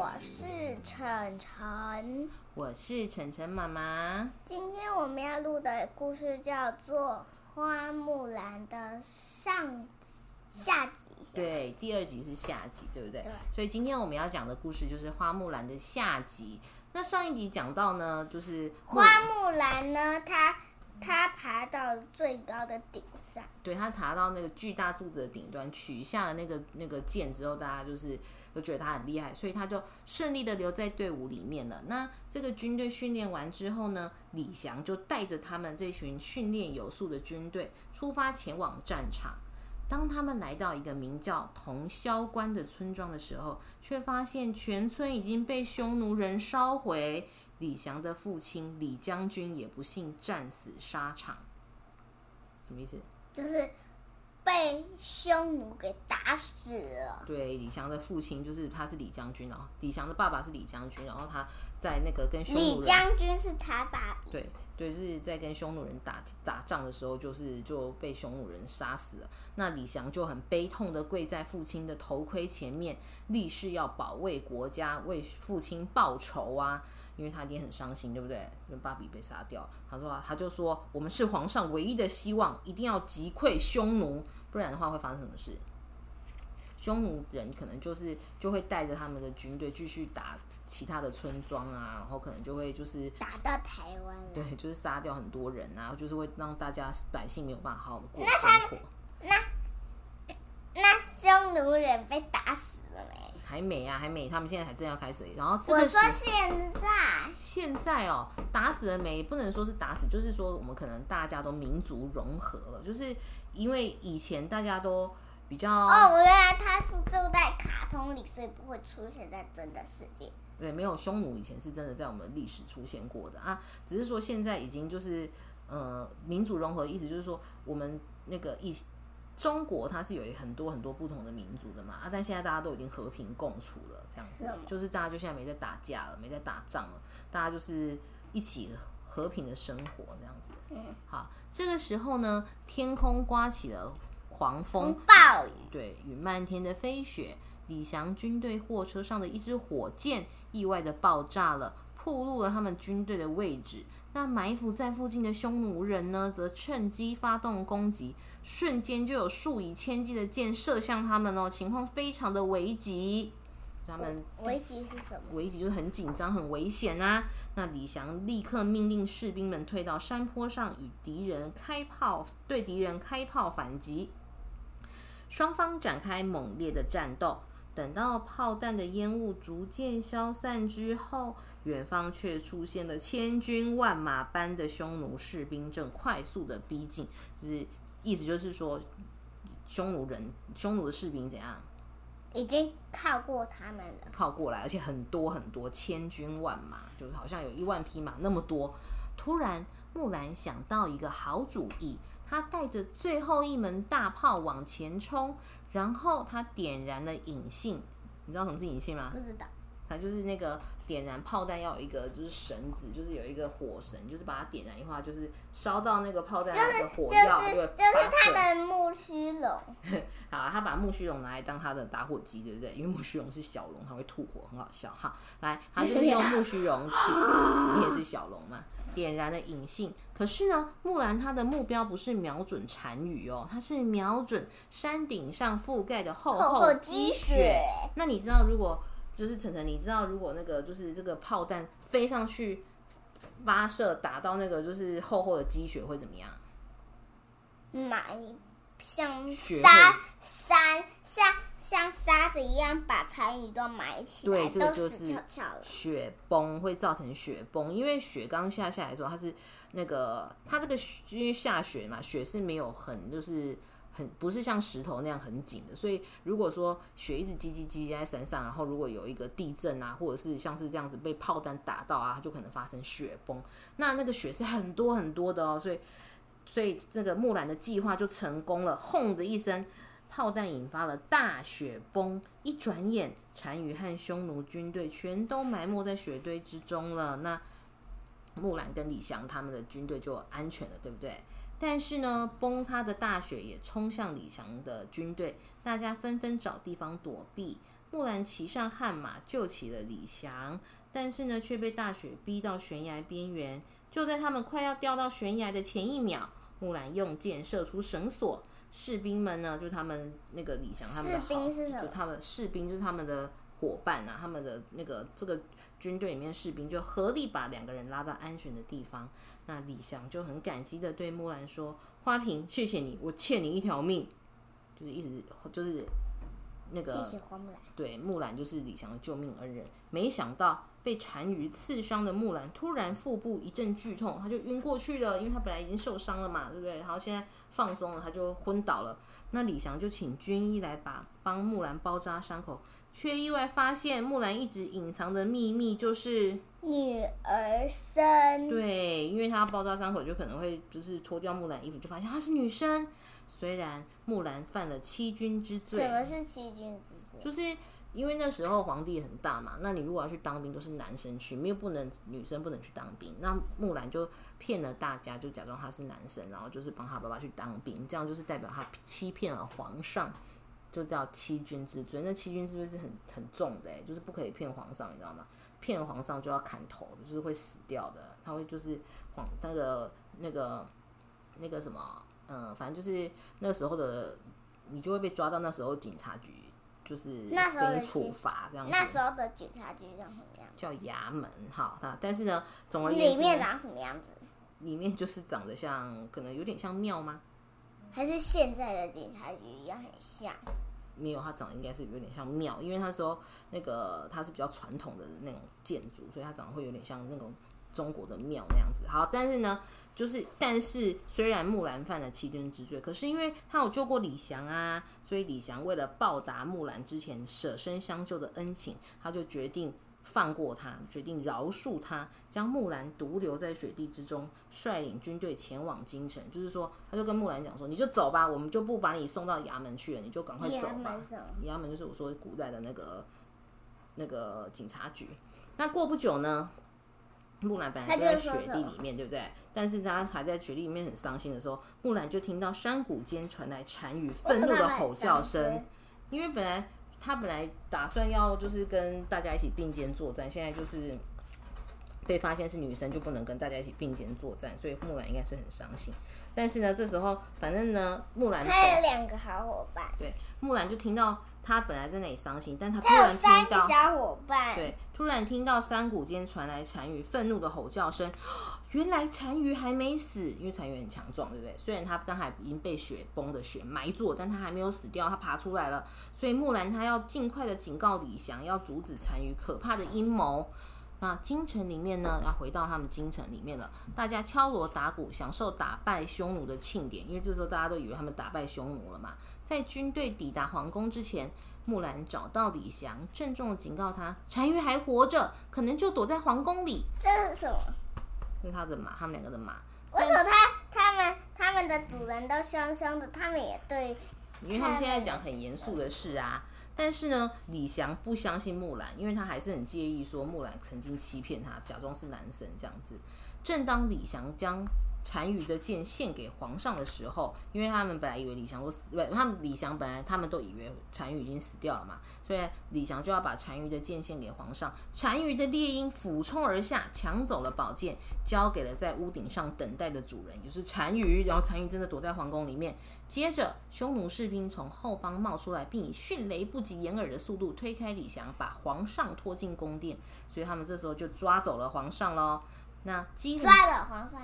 我是晨晨，我是晨晨妈妈。今天我们要录的故事叫做《花木兰》的上下集。对，第二集是下集，对不对？对。所以今天我们要讲的故事就是《花木兰》的下集。那上一集讲到呢，就是花木兰呢，她他爬到最高的顶上，对，他爬到那个巨大柱子的顶端，取下了那个那个剑之后，大家就是都觉得他很厉害，所以他就顺利的留在队伍里面了。那这个军队训练完之后呢，李翔就带着他们这群训练有素的军队出发前往战场。当他们来到一个名叫同霄关的村庄的时候，却发现全村已经被匈奴人烧毁。李翔的父亲李将军也不幸战死沙场。什么意思？就是被匈奴给打死了。对，李翔的父亲就是他是李将军，然后李翔的爸爸是李将军，然后他在那个跟匈奴李将军是他爸。对。对，是在跟匈奴人打打仗的时候，就是就被匈奴人杀死了。那李翔就很悲痛的跪在父亲的头盔前面，立誓要保卫国家，为父亲报仇啊！因为他一定很伤心，对不对？因为芭比被杀掉，他说他就说我们是皇上唯一的希望，一定要击溃匈奴，不然的话会发生什么事？匈奴人可能就是就会带着他们的军队继续打其他的村庄啊，然后可能就会就是打到台湾，对，就是杀掉很多人啊，就是会让大家百姓没有办法好好的过生活。那那匈奴人被打死了没？还没啊，还没，他们现在还正要开始。然后我说现在现在哦，打死了没？不能说是打死，就是说我们可能大家都民族融合了，就是因为以前大家都。比较哦，原来他是住在卡通里，所以不会出现在真的世界。对，没有匈奴以前是真的在我们历史出现过的啊，只是说现在已经就是呃民族融合，意思就是说我们那个一中国它是有很多很多不同的民族的嘛啊，但现在大家都已经和平共处了，这样子就是大家就现在没在打架了，没在打仗了，大家就是一起和平的生活这样子。嗯，好，这个时候呢，天空刮起了。狂风暴雨，对，与漫天的飞雪。李翔军队货车上的一支火箭意外的爆炸了，暴露了他们军队的位置。那埋伏在附近的匈奴人呢，则趁机发动攻击，瞬间就有数以千计的箭射向他们哦，情况非常的危急。他们危急是什么？危急就是很紧张、很危险啊！那李翔立刻命令士兵们退到山坡上，与敌人开炮，对敌人开炮反击。双方展开猛烈的战斗。等到炮弹的烟雾逐渐消散之后，远方却出现了千军万马般的匈奴士兵，正快速的逼近。就是意思就是说，匈奴人、匈奴的士兵怎样？已经靠过他们了，靠过来，而且很多很多，千军万马，就是好像有一万匹马那么多。突然，木兰想到一个好主意。他带着最后一门大炮往前冲，然后他点燃了引信。你知道什么是引信吗？不知道。它就是那个点燃炮弹要有一个就是绳子，就是有一个火绳，就是把它点燃的话，就是烧到那个炮弹的火药，就就是他的木须龙。好，他把木须龙拿来当他的打火机，对不对？因为木须龙是小龙，它会吐火，很好笑。哈，来，他就是用木须龙，你也是小龙嘛？点燃了引信，可是呢，木兰她的目标不是瞄准单于哦，她是瞄准山顶上覆盖的厚厚积雪。那你知道如果？就是晨晨，你知道如果那个就是这个炮弹飞上去发射打到那个就是厚厚的积雪会怎么样？埋像沙山像像沙子一样把残余都埋起来，对，这个就是雪崩会造成雪崩，因为雪刚下下来的时候，它是那个它这个因为下雪嘛，雪是没有很就是。不是像石头那样很紧的，所以如果说雪一直积积积积在山上，然后如果有一个地震啊，或者是像是这样子被炮弹打到啊，就可能发生雪崩。那那个雪是很多很多的哦，所以所以这个木兰的计划就成功了。轰的一声，炮弹引发了大雪崩，一转眼单于和匈奴军队全都埋没在雪堆之中了。那木兰跟李翔他们的军队就安全了，对不对？但是呢，崩塌的大雪也冲向李翔的军队，大家纷纷找地方躲避。木兰骑上悍马救起了李祥，但是呢，却被大雪逼到悬崖边缘。就在他们快要掉到悬崖的前一秒，木兰用箭射出绳索，士兵们呢，就他们那个李祥他们的兵是什么？就他们士兵就是他们的伙伴啊，他们的那个这个军队里面士兵就合力把两个人拉到安全的地方。那李翔就很感激的对木兰说：“花瓶，谢谢你，我欠你一条命。”就是一直就是那个谢谢花木兰。对，木兰就是李翔的救命恩人。没想到。被单于刺伤的木兰突然腹部一阵剧痛，他就晕过去了，因为他本来已经受伤了嘛，对不对？然后现在放松了，他就昏倒了。那李翔就请军医来把帮木兰包扎伤口，却意外发现木兰一直隐藏的秘密就是女儿身。对，因为她包扎伤口，就可能会就是脱掉木兰衣服，就发现她是女生。虽然木兰犯了欺君之罪，什么是欺君之罪？就是。因为那时候皇帝很大嘛，那你如果要去当兵，都是男生去，没有不能女生不能去当兵。那木兰就骗了大家，就假装她是男生，然后就是帮她爸爸去当兵，这样就是代表她欺骗了皇上，就叫欺君之罪。那欺君是不是很很重的，就是不可以骗皇上，你知道吗？骗了皇上就要砍头，就是会死掉的。他会就是皇那个那个那个什么，嗯，反正就是那时候的你就会被抓到那时候警察局。就是给处罚这样子。那时候的警察局长什么样？叫衙门，好，那但是呢，总而言之，里面长什么样子？里面就是长得像，可能有点像庙吗？还是现在的警察局一样很像？没有，它长得应该是有点像庙，因为那时候那个它是比较传统的那种建筑，所以它长得会有点像那种。中国的庙那样子，好，但是呢，就是，但是虽然木兰犯了欺君之罪，可是因为他有救过李祥啊，所以李祥为了报答木兰之前舍身相救的恩情，他就决定放过他，决定饶恕他，将木兰独留在雪地之中，率领军队前往京城。就是说，他就跟木兰讲说：“你就走吧，我们就不把你送到衙门去了，你就赶快走吧。”衙门就是我说古代的那个那个警察局。那过不久呢？木兰本来就在雪地里面，对不对？但是他还在雪地里面很伤心的时候，木兰就听到山谷间传来单于愤怒的吼叫声。因为本来他本来打算要就是跟大家一起并肩作战，现在就是被发现是女生，就不能跟大家一起并肩作战，所以木兰应该是很伤心。但是呢，这时候反正呢，木兰他有两个好伙伴，对，木兰就听到。她本来在那里伤心，但她突然听到小伙伴对，突然听到山谷间传来单于愤怒的吼叫声。原来单于还没死，因为单于很强壮，对不对？虽然他刚才已经被雪崩的雪埋住，但他还没有死掉，他爬出来了。所以木兰她要尽快的警告李翔，要阻止单于可怕的阴谋。那京城里面呢，要回到他们京城里面了。大家敲锣打鼓，享受打败匈奴的庆典。因为这时候大家都以为他们打败匈奴了嘛。在军队抵达皇宫之前，木兰找到李祥，郑重的警告他：单于还活着，可能就躲在皇宫里。这是什么？是他的马，他们两个的马。为什么他他们他们的主人都凶凶的，他们也对？因为他们现在讲很严肃的事啊。但是呢，李翔不相信木兰，因为他还是很介意说木兰曾经欺骗他，假装是男神这样子。正当李翔将单于的剑献给皇上的时候，因为他们本来以为李祥都死，不，他们李祥本来他们都以为单于已经死掉了嘛，所以李祥就要把单于的剑献给皇上。单于的猎鹰俯冲而下，抢走了宝剑，交给了在屋顶上等待的主人，也是单于。然后单于真的躲在皇宫里面。接着，匈奴士兵从后方冒出来，并以迅雷不及掩耳的速度推开李祥，把皇上拖进宫殿。所以他们这时候就抓走了皇上喽。那抓了皇上。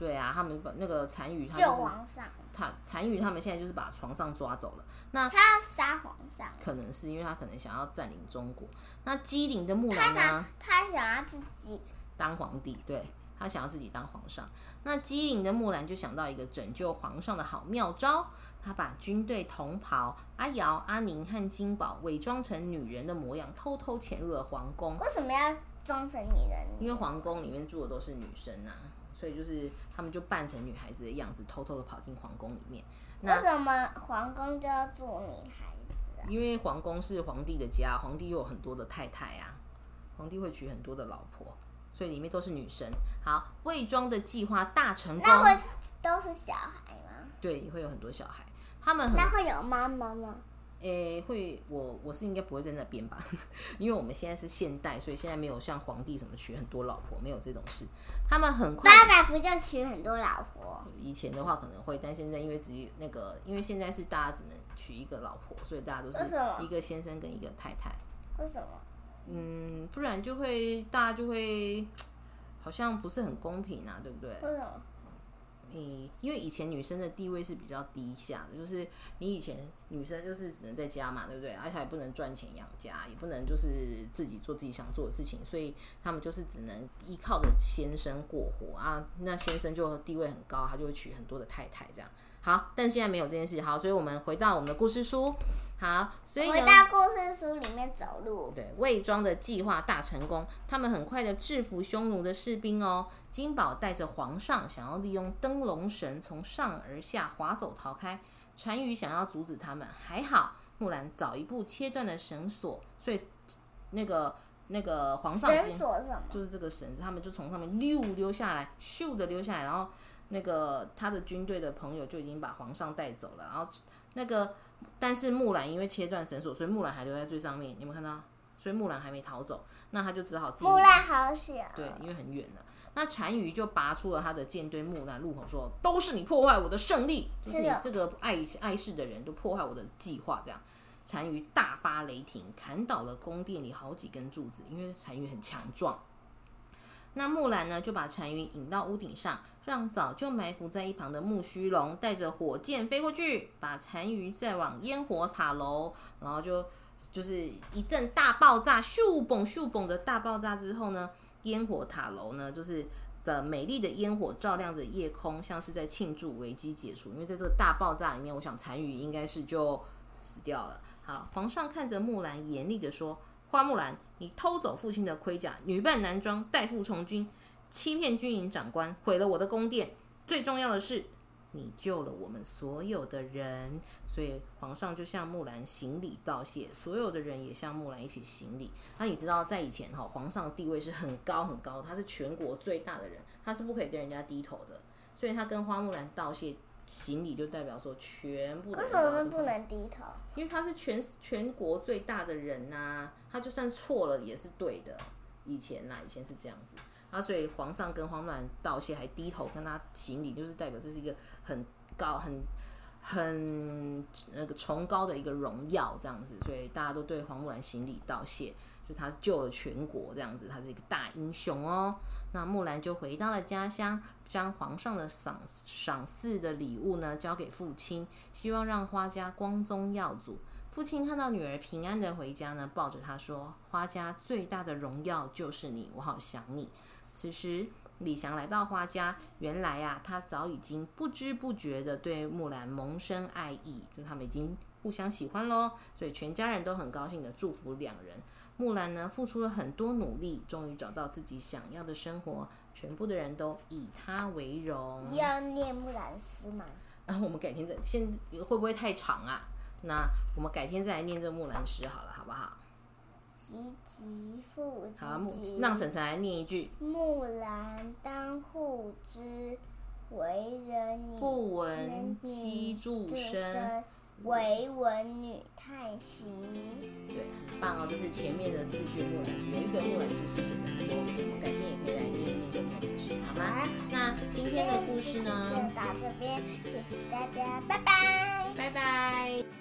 对啊，他们把那个单于，救皇上。他单于他们现在就是把皇上抓走了。那他要杀皇上，可能是因为他可能想要占领中国。那机灵的木兰呢？他想要自己当皇帝，对他想要自己当皇上。那机灵的木兰就想到一个拯救皇上的好妙招，他把军队同袍阿瑶、阿宁和金宝伪装成女人的模样，偷偷潜入了皇宫。为什么要装成女人？因为皇宫里面住的都是女生啊。所以就是他们就扮成女孩子的样子，偷偷的跑进皇宫里面。为什么皇宫就要住女孩子？因为皇宫是皇帝的家，皇帝又有很多的太太啊，皇帝会娶很多的老婆，所以里面都是女生。好，伪装的计划大成功。那会都是小孩吗？对，会有很多小孩。他们那会有妈妈吗？诶，会我我是应该不会在那边吧，因为我们现在是现代，所以现在没有像皇帝什么娶很多老婆，没有这种事。他们很快，爸爸不就娶很多老婆？以前的话可能会，但现在因为只那个，因为现在是大家只能娶一个老婆，所以大家都是一个先生跟一个太太。为什么？嗯，不然就会大家就会 好像不是很公平啊，对不对？为什么？你，因为以前女生的地位是比较低下的，就是你以前女生就是只能在家嘛，对不对？而且还不能赚钱养家，也不能就是自己做自己想做的事情，所以他们就是只能依靠着先生过活啊。那先生就地位很高，他就会娶很多的太太这样。好，但现在没有这件事。好，所以我们回到我们的故事书。好，所以回到故事书里面走路。对，魏庄的计划大成功，他们很快的制服匈奴的士兵哦。金宝带着皇上，想要利用灯笼绳从上而下滑走逃开。单于想要阻止他们，还好木兰早一步切断了绳索，所以那个那个皇上绳索什么？就是这个绳子，他们就从上面溜溜下来，咻的溜下来，然后。那个他的军队的朋友就已经把皇上带走了，然后那个但是木兰因为切断绳索，所以木兰还留在最上面。你们看到？所以木兰还没逃走，那他就只好木兰好小，对，因为很远了。那单于就拔出了他的剑，对，木兰怒吼说：“都是你破坏我的胜利，就是你这个爱爱事的人都破坏我的计划。”这样，单于大发雷霆，砍倒了宫殿里好几根柱子，因为单于很强壮。那木兰呢，就把单于引到屋顶上，让早就埋伏在一旁的木须龙带着火箭飞过去，把单于再往烟火塔楼，然后就就是一阵大爆炸，咻嘣咻嘣的大爆炸之后呢，烟火塔楼呢，就是的美丽的烟火照亮着夜空，像是在庆祝危机解除。因为在这个大爆炸里面，我想单于应该是就死掉了。好，皇上看着木兰，严厉的说。花木兰，你偷走父亲的盔甲，女扮男装，代父从军，欺骗军营长官，毁了我的宫殿。最重要的是，你救了我们所有的人。所以皇上就向木兰行礼道谢，所有的人也向木兰一起行礼。那你知道，在以前哈，皇上的地位是很高很高，他是全国最大的人，他是不可以跟人家低头的。所以他跟花木兰道谢。行礼就代表说全部。为什么不能低头？因为他是全全国最大的人呐，他就算错了也是对的。以前呐，以前是这样子啊，所以皇上跟花木兰道谢，还低头跟他行礼，就是代表这是一个很高、很很那个崇高的一个荣耀，这样子，所以大家都对花木兰行礼道谢。就他救了全国，这样子，他是一个大英雄哦。那木兰就回到了家乡，将皇上的赏赏赐的礼物呢交给父亲，希望让花家光宗耀祖。父亲看到女儿平安的回家呢，抱着她说：“花家最大的荣耀就是你，我好想你。”此时李翔来到花家，原来啊，他早已经不知不觉的对木兰萌生爱意，就他们已经互相喜欢喽。所以全家人都很高兴的祝福两人。木兰呢，付出了很多努力，终于找到自己想要的生活。全部的人都以她为荣。要念木兰诗吗？啊，我们改天再，现会不会太长啊？那我们改天再来念这木兰诗好了，好不好？急急复好，让晨晨来念一句。木兰当户织，为人不闻机杼声。唯闻女叹息。对，很棒哦！这是前面的四句木兰诗，有一个木兰诗是写的很多，我们改天也可以来念念这木兰诗，好吗？那今天的故事呢？就到这边，谢谢大家，拜拜，拜拜。